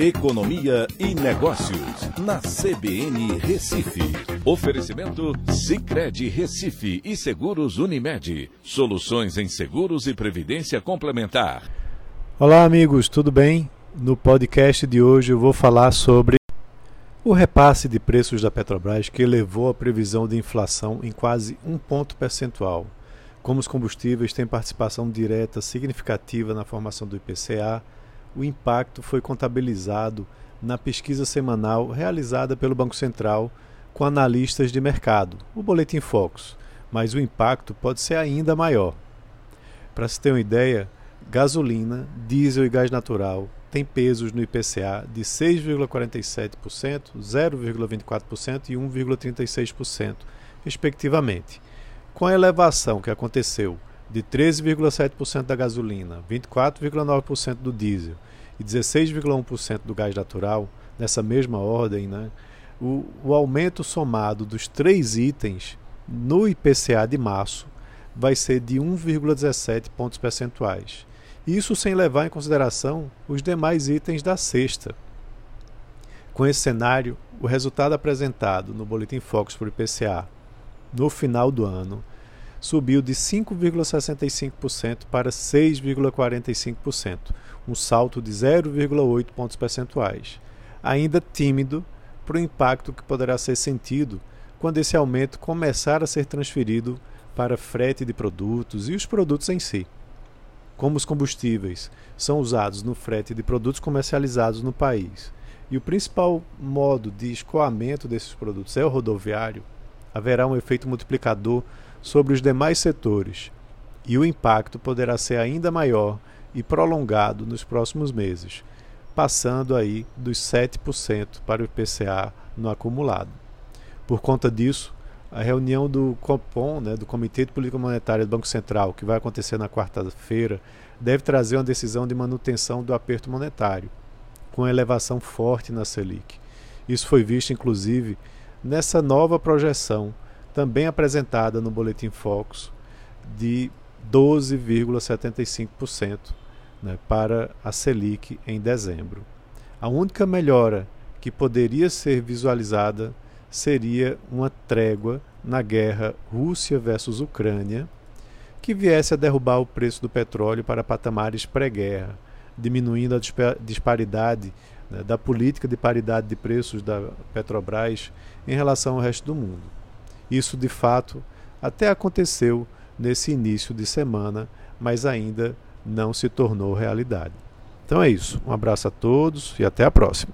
Economia e Negócios, na CBN Recife. Oferecimento Cicred Recife e Seguros Unimed. Soluções em seguros e previdência complementar. Olá, amigos, tudo bem? No podcast de hoje eu vou falar sobre o repasse de preços da Petrobras que elevou a previsão de inflação em quase um ponto percentual. Como os combustíveis têm participação direta significativa na formação do IPCA, o impacto foi contabilizado na pesquisa semanal realizada pelo Banco Central com analistas de mercado, o Boletim Focus, mas o impacto pode ser ainda maior. Para se ter uma ideia, gasolina, diesel e gás natural têm pesos no IPCA de 6,47%, 0,24% e 1,36%, respectivamente. Com a elevação que aconteceu de 13,7% da gasolina, 24,9% do diesel e 16,1% do gás natural, nessa mesma ordem, né, o, o aumento somado dos três itens no IPCA de março vai ser de 1,17 pontos percentuais. Isso sem levar em consideração os demais itens da sexta. Com esse cenário, o resultado apresentado no Boletim Focus por IPCA no final do ano subiu de 5,65% para 6,45%, um salto de 0,8 pontos percentuais. Ainda tímido para o impacto que poderá ser sentido quando esse aumento começar a ser transferido para frete de produtos e os produtos em si. Como os combustíveis são usados no frete de produtos comercializados no país e o principal modo de escoamento desses produtos é o rodoviário, haverá um efeito multiplicador sobre os demais setores, e o impacto poderá ser ainda maior e prolongado nos próximos meses, passando aí dos 7% para o IPCA no acumulado. Por conta disso, a reunião do COPOM, né, do Comitê de Política Monetária do Banco Central, que vai acontecer na quarta-feira, deve trazer uma decisão de manutenção do aperto monetário, com elevação forte na Selic. Isso foi visto, inclusive, nessa nova projeção também apresentada no Boletim Focus, de 12,75% né, para a Selic em dezembro. A única melhora que poderia ser visualizada seria uma trégua na guerra Rússia versus Ucrânia, que viesse a derrubar o preço do petróleo para patamares pré-guerra, diminuindo a disparidade né, da política de paridade de preços da Petrobras em relação ao resto do mundo. Isso, de fato, até aconteceu nesse início de semana, mas ainda não se tornou realidade. Então é isso. Um abraço a todos e até a próxima.